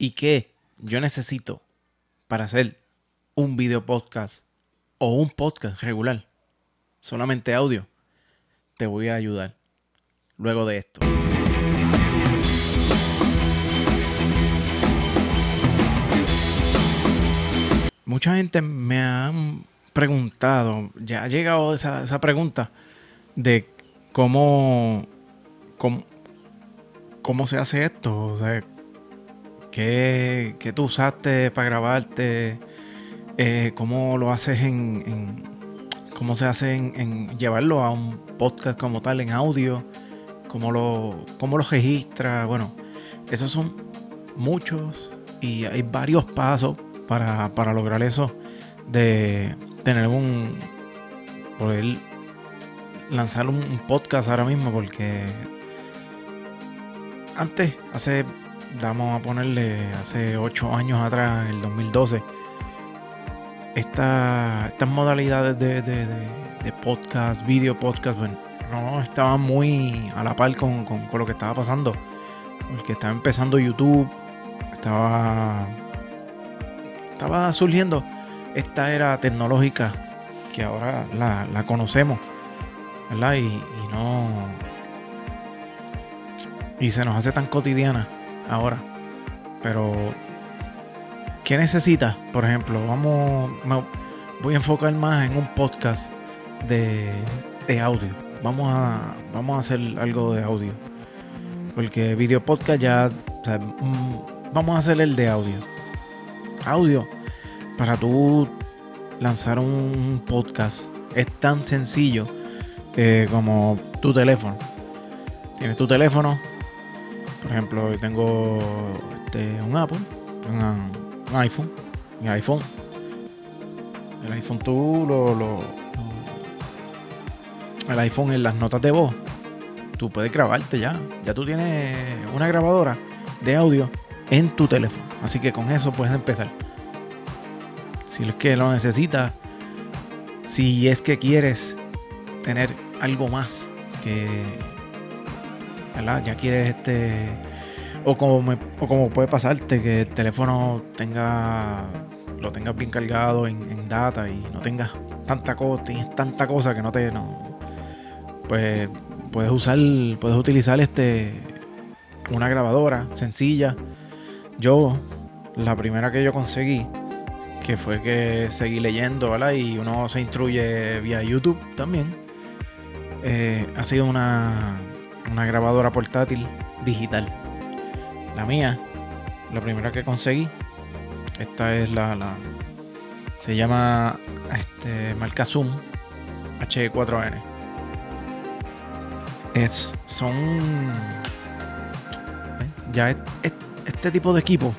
y qué yo necesito para hacer un video podcast o un podcast regular, solamente audio, te voy a ayudar luego de esto. Mucha gente me ha preguntado, ya ha llegado esa, pregunta de cómo, cómo, cómo se hace esto, o sea, qué, qué tú usaste para grabarte, eh, cómo lo haces en, cómo se hace en, llevarlo a un podcast como tal, en audio, cómo lo, cómo lo registra, bueno, esos son muchos y hay varios pasos para, para lograr eso de tener un poder lanzar un podcast ahora mismo porque antes, hace, vamos a ponerle, hace 8 años atrás, en el 2012, estas modalidades de, podcast, video podcast, bueno, no estaban muy a la par con, lo que estaba pasando. Porque estaba empezando YouTube, estaba, estaba surgiendo esta era tecnológica que ahora la, conocemos, ¿verdad? y no y se nos hace tan cotidiana ahora. Pero, ¿qué necesitas? Por ejemplo, vamos, voy a enfocar más en un podcast de, audio. Vamos a, vamos a hacer algo de audio. Porque video podcast ya, mm, vamos a hacer el de audio. Audio, para tú lanzar un podcast es tan sencillo eh, como tu teléfono. Tienes tu teléfono, por ejemplo, tengo este, un Apple, un, iPhone, mi iPhone. El iPhone tú lo, El iPhone en las notas de voz, tú puedes grabarte ya. Ya tú tienes una grabadora de audio en tu teléfono. Así que con eso puedes empezar. Si es que lo necesitas, si es que quieres tener algo más que ya quieres este. O como, como puede pasarte que el teléfono tenga. Lo tengas bien cargado en, data y no tengas tanta cosa, tienes tanta cosa que no te. No, pues puedes usar. Puedes utilizar este. Una grabadora sencilla. Yo, la primera que yo conseguí, que fue que seguí leyendo, ¿verdad? Y uno se instruye vía YouTube también. Eh, ha sido una, una grabadora portátil digital. La mía, la primera que conseguí, esta es la, la se llama este, marca Zoom H4N. Es, son ¿eh? ya este tipo de equipo,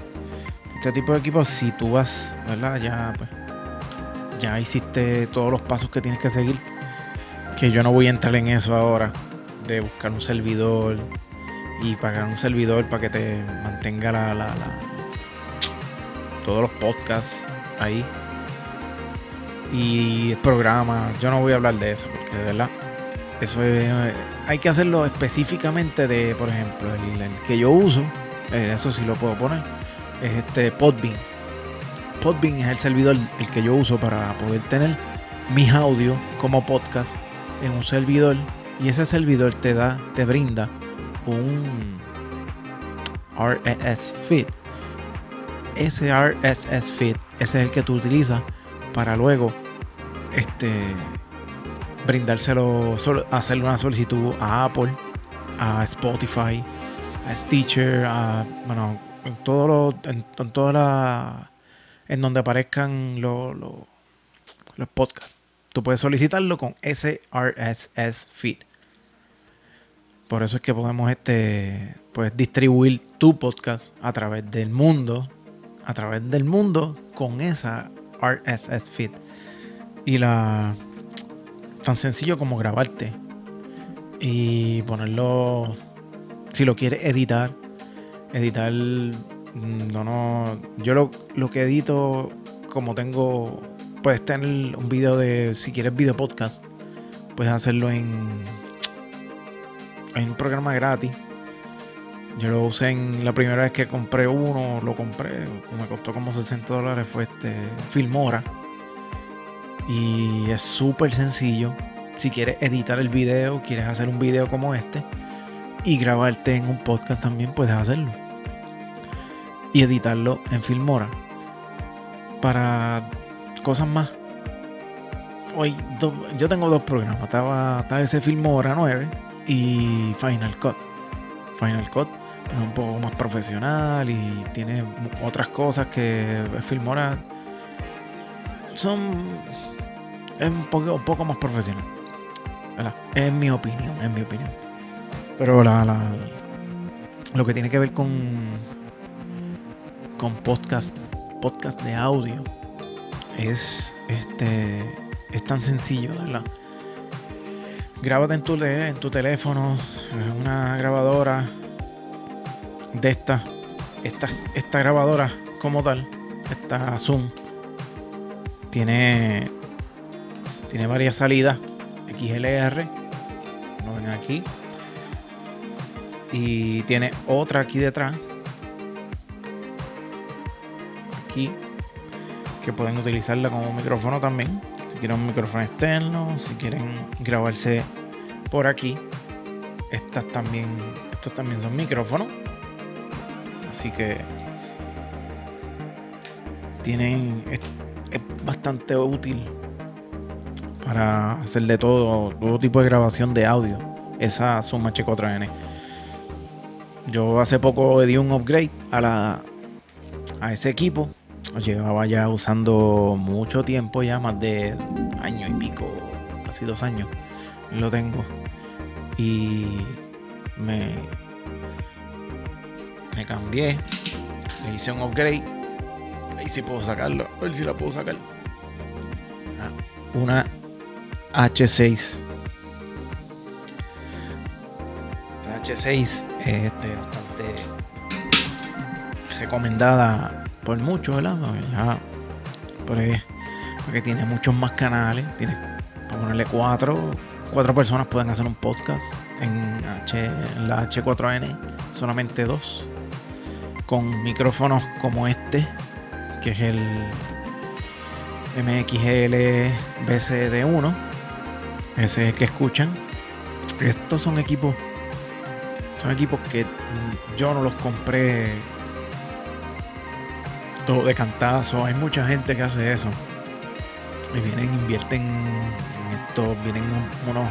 este tipo de equipo, si tú vas, ¿verdad? Ya, pues, ya hiciste todos los pasos que tienes que seguir. Que yo no voy a entrar en eso ahora de buscar un servidor y pagar un servidor para que te mantenga la, la, todos los podcasts ahí y programas. Yo no voy a hablar de eso porque de verdad eso hay que hacerlo específicamente de, por ejemplo, el, que yo uso, eh, eso sí lo puedo poner, es este Podbean. Podbean es el servidor el que yo uso para poder tener mis audios como podcast en un servidor y ese servidor te da, te brinda un RSS feed. Ese RSS feed, ese es el que tú utilizas para luego este brindárselo, hacerle una solicitud a Apple, a Spotify, a Stitcher, a bueno, en todo lo, en, toda la en donde aparezcan los podcasts. Tú puedes solicitarlo con ese RSS feed. Por eso es que podemos este, pues, distribuir tu podcast a través del mundo, a través del mundo con esa RSS feed. Y la tan sencillo como grabarte y ponerlo si lo quieres editar, editar mm, no no yo lo, lo que edito como tengo puedes tener un video de si quieres video podcast, puedes hacerlo en hay un programa gratis Yo lo usé en la primera vez que compré uno, lo compré, me costó como 60 dólares, fue este Filmora. Y es súper sencillo. Si quieres editar el video, quieres hacer un video como este y grabarte en un podcast también puedes hacerlo. Y editarlo en Filmora. Para cosas más. Hoy yo tengo dos programas. Estaba, estaba ese Filmora 9 y Final Cut. Final Cut es un poco más profesional y tiene otras cosas que Filmora son es un poco, un poco más profesional. ¿verdad? En mi opinión, mi opinión. Pero la, la, lo que tiene que ver con con podcast podcast de audio es este es tan sencillo, ¿verdad? Grábate en tu, en tu teléfono, una grabadora de esta, esta, esta grabadora como tal, esta Zoom, tiene, tiene varias salidas XLR, lo ven aquí, y tiene otra aquí detrás, aquí, que pueden utilizarla como micrófono también, quieren un micrófono externo, si quieren grabarse por aquí, estas también, estos también son micrófonos Así que tienen es, bastante útil para hacer de todo, todo tipo de grabación de audio. Esa Zoom H4n. Yo hace poco di un upgrade a la a ese equipo. Llevaba ya usando mucho tiempo, ya más de año y pico, casi dos años. Lo tengo. Y me me cambié, le hice un upgrade. Ahí sí puedo sacarlo, a ver si la puedo sacar. Ah, una H6. La H6 es este, bastante recomendada por muchos, ¿verdad? Ya, porque, porque tiene muchos más canales. Tiene, para ponerle cuatro, cuatro personas pueden hacer un podcast. En, en la H4N solamente dos con micrófonos como este, que es el MXL BCD1, ese es que escuchan. Estos son equipos, son equipos que yo no los compré de cantazo. Hay mucha gente que hace eso. Y vienen, invierten en esto, vienen unos,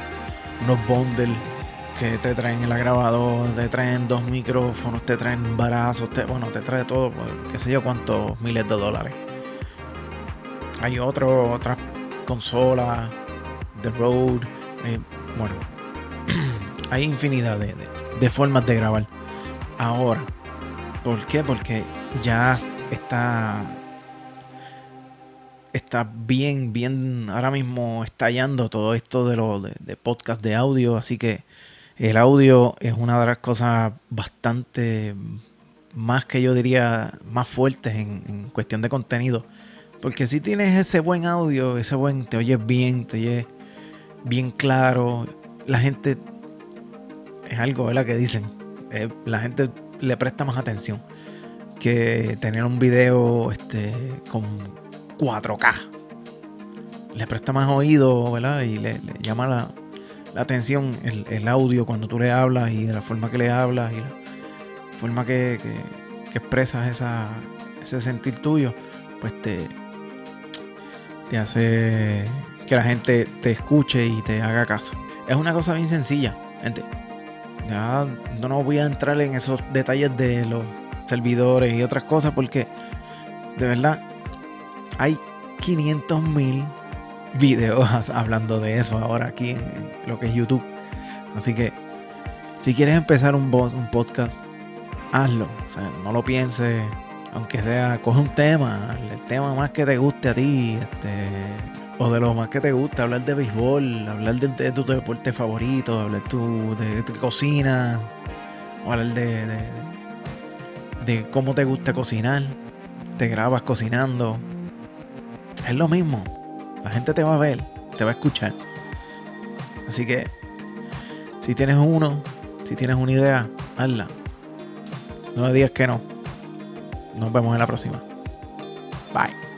unos bundles que te traen el grabador, te traen dos micrófonos, te traen barazos, te, bueno, te trae todo, pues, qué sé yo cuántos miles de dólares. Hay otro, otras consolas, The Road, eh, bueno, hay infinidad de, de formas de grabar. Ahora, ¿por qué? Porque ya está está bien, bien, ahora mismo estallando todo esto de los de podcast de audio, así que el audio es una de las cosas bastante más que yo diría más fuertes en, cuestión de contenido. Porque si tienes ese buen audio, ese buen, te oyes bien, te oyes bien claro, la gente es algo, ¿verdad? Que dicen, eh, la gente le presta más atención que tener un video este, con 4K. Le presta más oído, ¿verdad? Y le, llama la, la atención el, audio cuando tú le hablas y de la forma que le hablas y la forma que, expresas esa, ese sentir tuyo, pues te, te hace que la gente te escuche y te haga caso. Es una cosa bien sencilla, gente. Ya no voy a entrar en esos detalles de los servidores y otras cosas porque de verdad hay 500 mil videos hablando de eso ahora aquí en lo que es YouTube. Así que si quieres empezar un, un podcast, hazlo. No lo pienses, aunque sea, coge un tema, el tema más que te guste a ti, este, o de lo más que te guste, hablar de béisbol, hablar de, tu deporte favorito, hablar tu, de, tu cocina, hablar de, de, cómo te gusta cocinar. Te grabas cocinando. Es lo mismo la gente te va a ver, te va a escuchar. Así que, si tienes uno, si tienes una idea, hazla. No me digas que no. Nos vemos en la próxima. Bye.